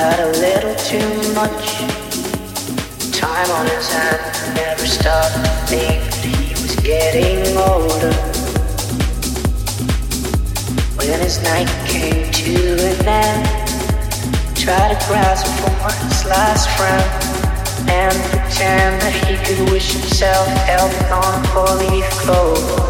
had a little too much time on his hand, never stopped to think that he was getting older. When his night came to an end, tried to grasp for his last friend and pretend that he could wish himself health on a four-leaf clover.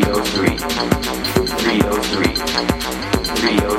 303, 303, 303.